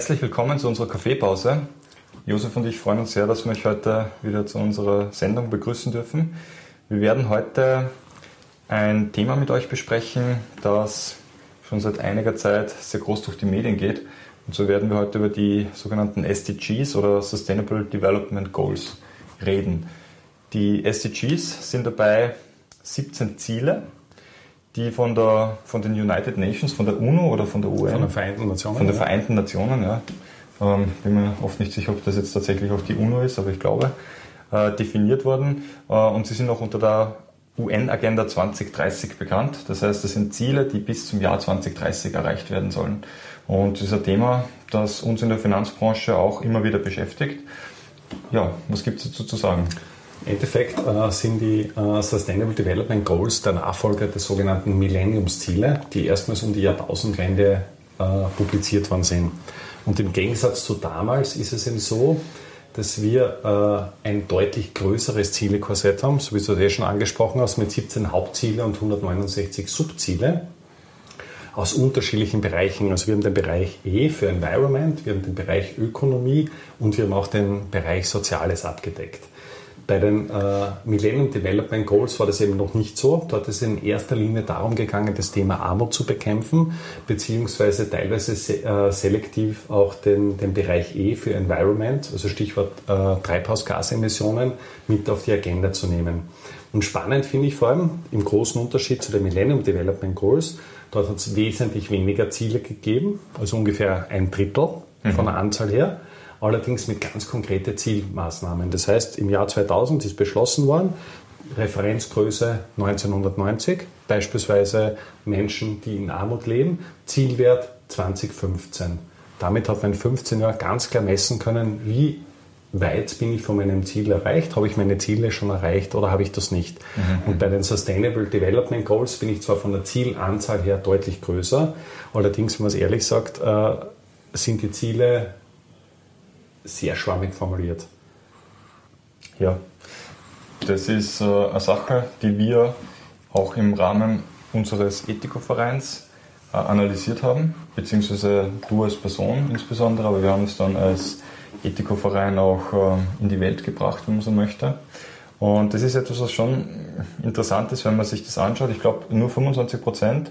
Herzlich willkommen zu unserer Kaffeepause. Josef und ich freuen uns sehr, dass wir euch heute wieder zu unserer Sendung begrüßen dürfen. Wir werden heute ein Thema mit euch besprechen, das schon seit einiger Zeit sehr groß durch die Medien geht. Und so werden wir heute über die sogenannten SDGs oder Sustainable Development Goals reden. Die SDGs sind dabei 17 Ziele, die von, der, von den United Nations, von der UNO oder von der UN, von den Vereinten Nationen, von den Vereinten Nationen, ja, ähm, bin mir oft nicht sicher, ob das jetzt tatsächlich auch die UNO ist, aber ich glaube, äh, definiert worden. Äh, und sie sind auch unter der UN-Agenda 2030 bekannt. Das heißt, das sind Ziele, die bis zum Jahr 2030 erreicht werden sollen. Und das ist ein Thema, das uns in der Finanzbranche auch immer wieder beschäftigt. Ja, was gibt es dazu zu sagen? Im Endeffekt äh, sind die äh, Sustainable Development Goals der Nachfolger der sogenannten Millenniumsziele, die erstmals um die Jahrtausendwende äh, publiziert worden sind. Und im Gegensatz zu damals ist es eben so, dass wir äh, ein deutlich größeres Zielekorsett haben, so wie du das schon angesprochen hast, mit 17 Hauptziele und 169 Subziele aus unterschiedlichen Bereichen. Also wir haben den Bereich E für Environment, wir haben den Bereich Ökonomie und wir haben auch den Bereich Soziales abgedeckt. Bei den äh, Millennium Development Goals war das eben noch nicht so. Dort ist es in erster Linie darum gegangen, das Thema Armut zu bekämpfen, beziehungsweise teilweise se äh, selektiv auch den, den Bereich E für Environment, also Stichwort äh, Treibhausgasemissionen, mit auf die Agenda zu nehmen. Und spannend finde ich vor allem im großen Unterschied zu den Millennium Development Goals, dort hat es wesentlich weniger Ziele gegeben, also ungefähr ein Drittel mhm. von der Anzahl her allerdings mit ganz konkreten Zielmaßnahmen. Das heißt, im Jahr 2000 ist beschlossen worden, Referenzgröße 1990, beispielsweise Menschen, die in Armut leben, Zielwert 2015. Damit hat man in 15 Jahren ganz klar messen können, wie weit bin ich von meinem Ziel erreicht, habe ich meine Ziele schon erreicht oder habe ich das nicht. Mhm. Und bei den Sustainable Development Goals bin ich zwar von der Zielanzahl her deutlich größer, allerdings, wenn man es ehrlich sagt, äh, sind die Ziele sehr schwammig formuliert. Ja, das ist äh, eine Sache, die wir auch im Rahmen unseres Ethikovereins äh, analysiert haben, beziehungsweise du als Person insbesondere, aber wir haben es dann als Ethikoverein auch äh, in die Welt gebracht, wenn man so möchte. Und das ist etwas, was schon interessant ist, wenn man sich das anschaut. Ich glaube, nur 25 Prozent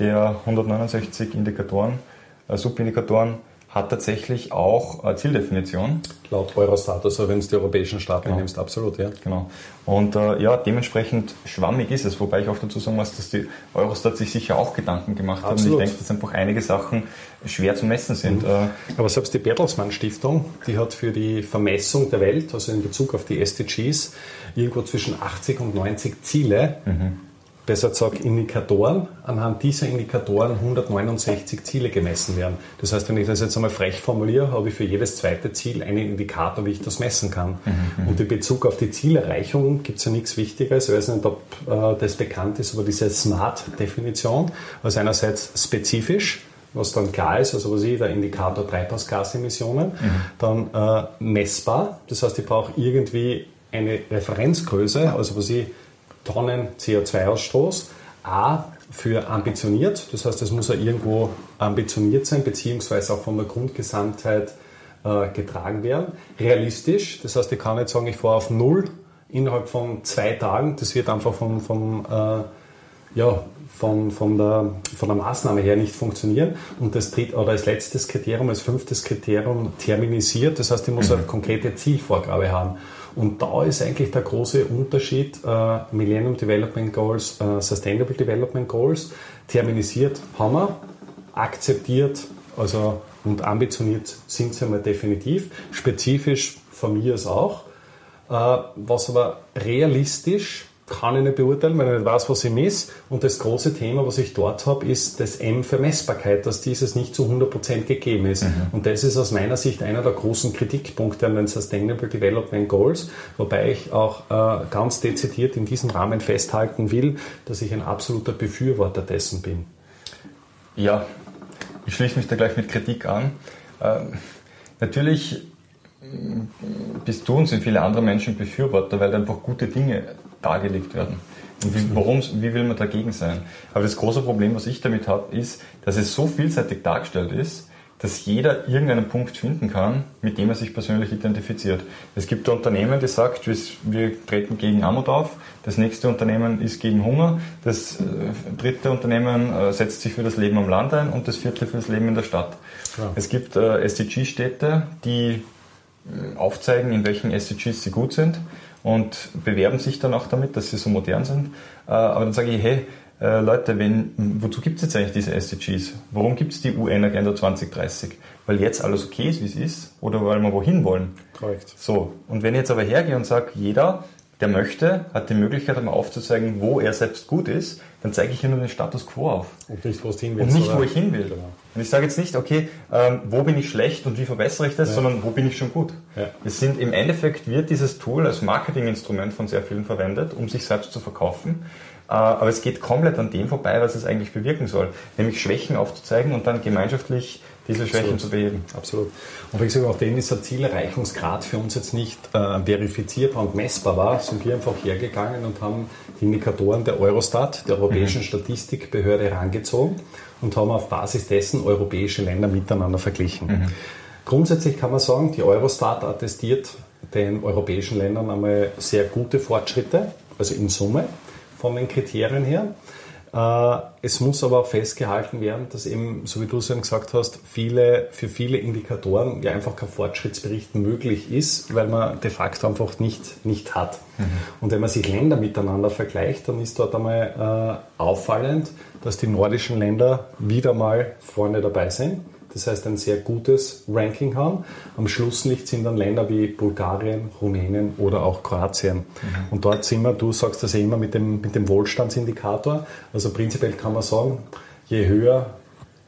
der 169 Indikatoren, äh, Subindikatoren hat tatsächlich auch äh, Zieldefinition. Laut Eurostat, also wenn es die europäischen Staaten genau. nimmst, absolut, ja. Genau. Und äh, ja, dementsprechend schwammig ist es, wobei ich auch dazu sagen muss, dass die Eurostat sich sicher auch Gedanken gemacht hat. Und ich denke, dass einfach einige Sachen schwer zu messen sind. Mhm. Äh, Aber selbst die Bertelsmann Stiftung, die hat für die Vermessung der Welt, also in Bezug auf die SDGs, irgendwo zwischen 80 und 90 Ziele. Mhm besser gesagt Indikatoren, anhand dieser Indikatoren 169 Ziele gemessen werden. Das heißt, wenn ich das jetzt einmal frech formuliere, habe ich für jedes zweite Ziel einen Indikator, wie ich das messen kann. Mhm. Und in Bezug auf die Zielerreichung gibt es ja nichts Wichtiges. Ich weiß nicht, ob äh, das bekannt ist, aber diese SMART-Definition, also einerseits spezifisch, was dann klar ist, also was ich, der Indikator Treibhausgasemissionen, mhm. dann äh, messbar, das heißt, ich brauche irgendwie eine Referenzgröße, also was ich Tonnen CO2-Ausstoß. A für ambitioniert, das heißt, es muss ja irgendwo ambitioniert sein, beziehungsweise auch von der Grundgesamtheit äh, getragen werden. Realistisch, das heißt, ich kann nicht sagen, ich fahre auf Null innerhalb von zwei Tagen, das wird einfach vom, vom, äh, ja, von, von, der, von der Maßnahme her nicht funktionieren. Und das dritte oder als letztes Kriterium, als fünftes Kriterium terminisiert, das heißt, ich muss eine mhm. konkrete Zielvorgabe haben. Und da ist eigentlich der große Unterschied äh, Millennium Development Goals, äh, Sustainable Development Goals. Terminisiert haben wir, akzeptiert also und ambitioniert sind sie einmal definitiv. Spezifisch von mir ist auch. Äh, was aber realistisch kann ich nicht beurteilen, weil ich nicht weiß, was ihm ist. Und das große Thema, was ich dort habe, ist das M für Messbarkeit, dass dieses nicht zu 100% gegeben ist. Mhm. Und das ist aus meiner Sicht einer der großen Kritikpunkte an den Sustainable Development Goals, wobei ich auch äh, ganz dezidiert in diesem Rahmen festhalten will, dass ich ein absoluter Befürworter dessen bin. Ja, ich schließe mich da gleich mit Kritik an. Ähm, natürlich bist du und sind viele andere Menschen Befürworter, weil einfach gute Dinge dargelegt werden. Und wie, warum, wie will man dagegen sein? Aber das große Problem, was ich damit habe, ist, dass es so vielseitig dargestellt ist, dass jeder irgendeinen Punkt finden kann, mit dem er sich persönlich identifiziert. Es gibt ein Unternehmen, das sagt, wir treten gegen Armut auf, das nächste Unternehmen ist gegen Hunger, das äh, dritte Unternehmen äh, setzt sich für das Leben am Land ein und das vierte für das Leben in der Stadt. Ja. Es gibt äh, SDG-Städte, die aufzeigen, in welchen SDGs sie gut sind und bewerben sich dann auch damit, dass sie so modern sind. Aber dann sage ich, hey, äh, Leute, wenn, wozu gibt es jetzt eigentlich diese SDGs? Warum gibt es die UN-Agenda 2030? Weil jetzt alles okay ist, wie es ist, oder weil wir wohin wollen? Korrekt. So, und wenn ich jetzt aber hergehe und sage, jeder, der möchte, hat die Möglichkeit, einmal aufzuzeigen, wo er selbst gut ist, dann zeige ich hier nur den Status quo auf. Und nicht, wo hin will. Und nicht, wo ich hin will. Genau. Und ich sage jetzt nicht, okay, ähm, wo bin ich schlecht und wie verbessere ich das, ja. sondern wo bin ich schon gut. Ja. Es sind im Endeffekt wird dieses Tool als Marketinginstrument von sehr vielen verwendet, um sich selbst zu verkaufen. Äh, aber es geht komplett an dem vorbei, was es eigentlich bewirken soll, nämlich Schwächen aufzuzeigen und dann gemeinschaftlich diese Schwächen Absolut. zu beheben. Absolut. Und wie gesagt, auch dem ist der Zielerreichungsgrad für uns jetzt nicht äh, verifizierbar und messbar war, sind wir einfach hergegangen und haben Indikatoren der Eurostat, der Europäischen mhm. Statistikbehörde, herangezogen und haben auf Basis dessen europäische Länder miteinander verglichen. Mhm. Grundsätzlich kann man sagen, die Eurostat attestiert den europäischen Ländern einmal sehr gute Fortschritte, also in Summe von den Kriterien her. Äh, es muss aber auch festgehalten werden, dass eben, so wie du es eben gesagt hast, viele, für viele Indikatoren ja einfach kein Fortschrittsbericht möglich ist, weil man de facto einfach nicht, nicht hat. Mhm. Und wenn man sich Länder miteinander vergleicht, dann ist dort einmal äh, auffallend, dass die nordischen Länder wieder mal vorne dabei sind das heißt ein sehr gutes Ranking haben. Am Schlusslicht sind dann Länder wie Bulgarien, Rumänien oder auch Kroatien. Mhm. Und dort sind wir, du sagst das ja immer mit dem, mit dem Wohlstandsindikator, also prinzipiell kann man sagen, je höher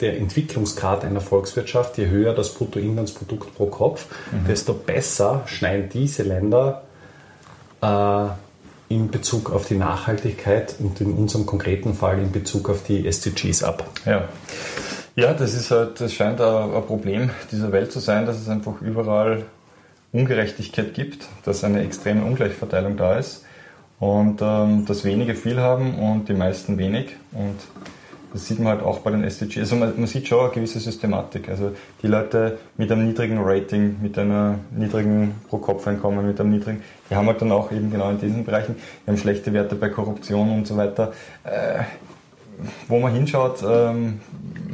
der Entwicklungsgrad einer Volkswirtschaft, je höher das Bruttoinlandsprodukt pro Kopf, mhm. desto besser schneiden diese Länder äh, in Bezug auf die Nachhaltigkeit und in unserem konkreten Fall in Bezug auf die SDGs ab. Ja. Ja, das ist halt, das scheint ein, Problem dieser Welt zu sein, dass es einfach überall Ungerechtigkeit gibt, dass eine extreme Ungleichverteilung da ist und ähm, dass wenige viel haben und die meisten wenig. Und das sieht man halt auch bei den SDGs. Also man, man, sieht schon eine gewisse Systematik. Also die Leute mit einem niedrigen Rating, mit einem niedrigen Pro-Kopf-Einkommen, mit einem niedrigen, die haben halt dann auch eben genau in diesen Bereichen, die haben schlechte Werte bei Korruption und so weiter. Äh, wo man hinschaut, ähm,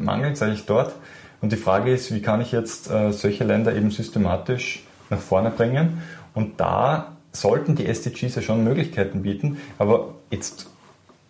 mangelt es eigentlich dort. Und die Frage ist, wie kann ich jetzt äh, solche Länder eben systematisch nach vorne bringen? Und da sollten die SDGs ja schon Möglichkeiten bieten. Aber jetzt,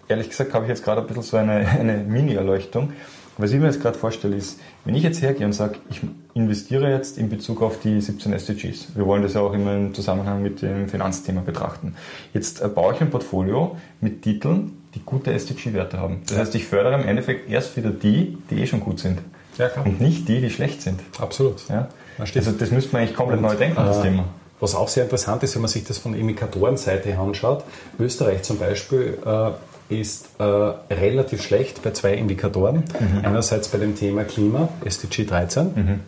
ehrlich gesagt, habe ich jetzt gerade ein bisschen so eine, eine Mini-Erleuchtung. Was ich mir jetzt gerade vorstelle, ist, wenn ich jetzt hergehe und sage, ich investiere jetzt in Bezug auf die 17 SDGs, wir wollen das ja auch immer im Zusammenhang mit dem Finanzthema betrachten. Jetzt äh, baue ich ein Portfolio mit Titeln, die gute SDG-Werte haben. Das heißt, ich fördere im Endeffekt erst wieder die, die eh schon gut sind. Ja. Und nicht die, die schlecht sind. Absolut. Ja? Also das müsste man eigentlich komplett und, neu denken, das äh, Thema. Was auch sehr interessant ist, wenn man sich das von der Indikatorenseite anschaut, Österreich zum Beispiel äh, ist äh, relativ schlecht bei zwei Indikatoren. Mhm. Einerseits bei dem Thema Klima, SDG 13. Mhm.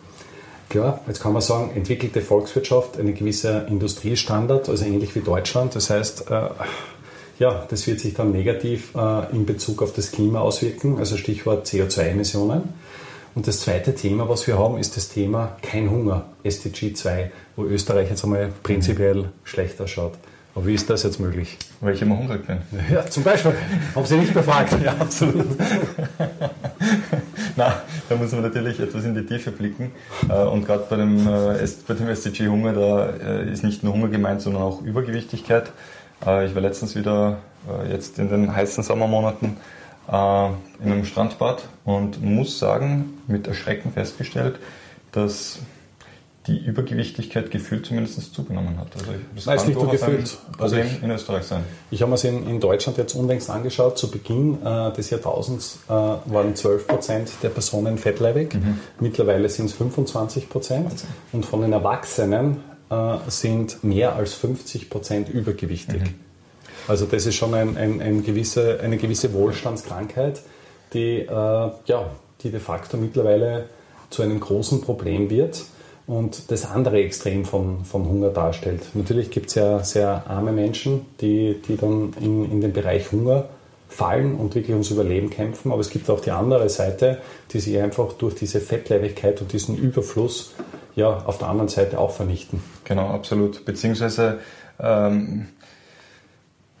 Klar, jetzt kann man sagen, entwickelte Volkswirtschaft, ein gewisser Industriestandard, also ähnlich wie Deutschland. Das heißt, äh, ja, das wird sich dann negativ äh, in Bezug auf das Klima auswirken, also Stichwort CO2-Emissionen. Und das zweite Thema, was wir haben, ist das Thema Kein Hunger, SDG 2, wo Österreich jetzt einmal prinzipiell schlechter schaut. Aber wie ist das jetzt möglich? Weil ich immer hungrig bin. Ja, zum Beispiel. Haben Sie nicht befragt? ja, absolut. Na, da muss man natürlich etwas in die Tiefe blicken. Äh, und gerade bei dem, äh, bei dem SDG Hunger, da äh, ist nicht nur Hunger gemeint, sondern auch Übergewichtigkeit. Äh, ich war letztens wieder, äh, jetzt in den heißen Sommermonaten, äh, in einem Strandbad und muss sagen, mit Erschrecken festgestellt, dass die Übergewichtigkeit gefühlt zumindest zugenommen hat. Also das Nein, kann nicht nur gefühlt. Also ich, in Österreich sein. Ich habe mir es in, in, Deutschland jetzt unlängst angeschaut. Zu Beginn äh, des Jahrtausends äh, waren 12 Prozent der Personen fettleibig. Mhm. Mittlerweile sind es 25 Prozent. Und von den Erwachsenen äh, sind mehr als 50 Prozent übergewichtig. Mhm. Also das ist schon ein, ein, ein gewisse, eine gewisse Wohlstandskrankheit, die, äh, ja, die de facto mittlerweile zu einem großen Problem wird und das andere Extrem von, von Hunger darstellt. Natürlich gibt es ja sehr arme Menschen, die, die dann in, in den Bereich Hunger fallen und wirklich ums Überleben kämpfen. Aber es gibt auch die andere Seite, die sich einfach durch diese Fettleibigkeit und diesen Überfluss ja auf der anderen Seite auch vernichten. Genau, absolut. Beziehungsweise ähm,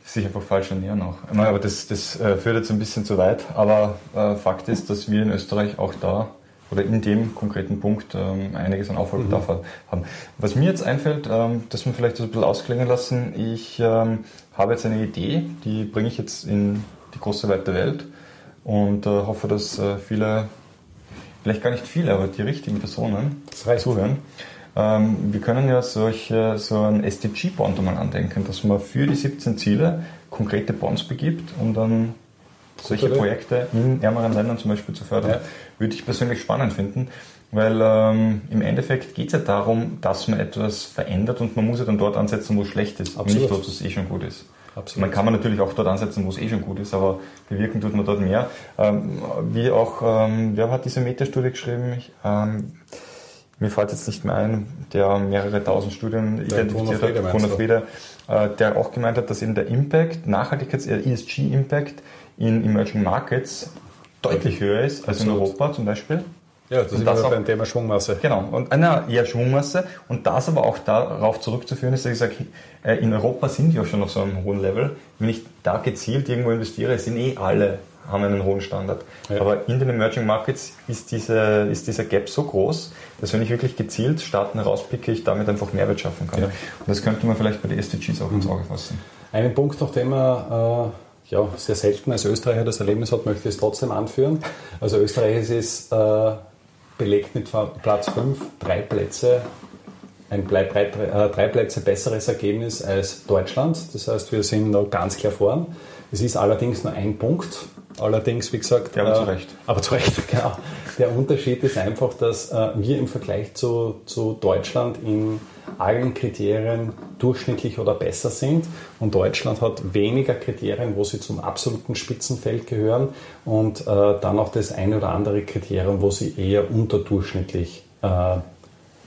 sich einfach falsch ernähren auch. Aber das, das äh, führt jetzt ein bisschen zu weit. Aber äh, Fakt ist, dass wir in Österreich auch da oder in dem konkreten Punkt ähm, einiges an Aufholbedarf mhm. haben. Was mir jetzt einfällt, ähm, dass wir vielleicht das ein bisschen ausklingen lassen, ich ähm, habe jetzt eine Idee, die bringe ich jetzt in die große weite Welt und äh, hoffe, dass äh, viele, vielleicht gar nicht viele, aber die richtigen Personen zuhören. Ähm, wir können ja solche, so ein SDG-Bond einmal andenken, dass man für die 17 Ziele konkrete Bonds begibt, um dann solche Projekte in ärmeren Ländern zum Beispiel zu fördern. Ja. Würde ich persönlich spannend finden, weil ähm, im Endeffekt geht es ja darum, dass man etwas verändert und man muss ja dann dort ansetzen, wo es schlecht ist Absolut. und nicht dort, wo es eh schon gut ist. Absolut. Man kann man natürlich auch dort ansetzen, wo es eh schon gut ist, aber bewirken tut man dort mehr. Ähm, wie auch, ähm, wer hat diese Metastudie geschrieben? Ich, ähm, mir fällt jetzt nicht mehr ein, der mehrere tausend Studien der identifiziert hat, Bruno Friede, äh, der auch gemeint hat, dass eben der Impact, Nachhaltigkeits-, ESG-Impact in Emerging Markets deutlich höher ist als Absolut. in Europa zum Beispiel. Ja, das und ist das auch, beim Thema Schwungmasse. Genau, und einer eher Schwungmasse und das aber auch darauf zurückzuführen ist, dass ich sage, äh, in Europa sind wir schon auf so einem hohen Level. Wenn ich da gezielt irgendwo investiere, sind eh alle haben einen hohen Standard. Ja. Aber in den Emerging Markets ist, diese, ist dieser Gap so groß, dass wenn ich wirklich gezielt Staaten herauspicke, ich damit einfach Mehrwert schaffen kann. Ja. Und das könnte man vielleicht bei den SDGs auch ins Auge fassen. Einen Punkt noch, den man äh, ja, sehr selten als Österreicher das Erlebnis hat, möchte ich es trotzdem anführen. Also Österreich ist äh, belegt mit Platz 5, drei Plätze ein drei, äh, drei Plätze besseres Ergebnis als Deutschland. Das heißt, wir sind noch ganz klar vorn. Es ist allerdings nur ein Punkt. Allerdings, wie gesagt. Ja, aber zu Recht. Aber zu Recht, genau. Der Unterschied ist einfach, dass äh, wir im Vergleich zu, zu Deutschland in allen Kriterien durchschnittlich oder besser sind. Und Deutschland hat weniger Kriterien, wo sie zum absoluten Spitzenfeld gehören. Und äh, dann auch das eine oder andere Kriterium, wo sie eher unterdurchschnittlich äh,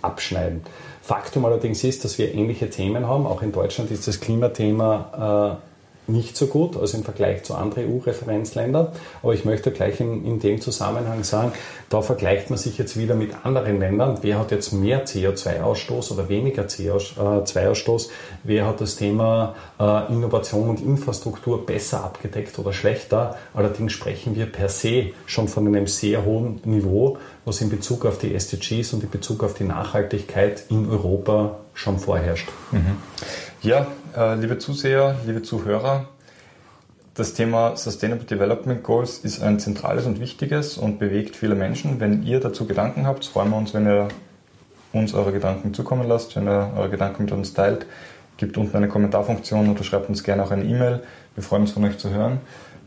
abschneiden. Faktum allerdings ist, dass wir ähnliche Themen haben. Auch in Deutschland ist das Klimathema äh, nicht so gut, also im Vergleich zu anderen EU-Referenzländern. Aber ich möchte gleich in, in, dem Zusammenhang sagen, da vergleicht man sich jetzt wieder mit anderen Ländern. Wer hat jetzt mehr CO2-Ausstoß oder weniger CO2-Ausstoß? Wer hat das Thema äh, Innovation und Infrastruktur besser abgedeckt oder schlechter? Allerdings sprechen wir per se schon von einem sehr hohen Niveau, was in Bezug auf die SDGs und in Bezug auf die Nachhaltigkeit in Europa schon vorherrscht. Mhm. Ja, liebe Zuseher, liebe Zuhörer, das Thema Sustainable Development Goals ist ein zentrales und wichtiges und bewegt viele Menschen. Wenn ihr dazu Gedanken habt, freuen wir uns, wenn ihr uns eure Gedanken zukommen lasst, wenn ihr eure Gedanken mit uns teilt. Gebt unten eine Kommentarfunktion oder schreibt uns gerne auch eine E-Mail. Wir freuen uns von euch zu hören.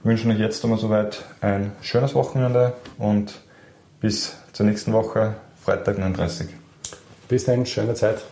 Wir wünschen euch jetzt einmal soweit ein schönes Wochenende und bis zur nächsten Woche, Freitag 39. Bis dann, schöne Zeit.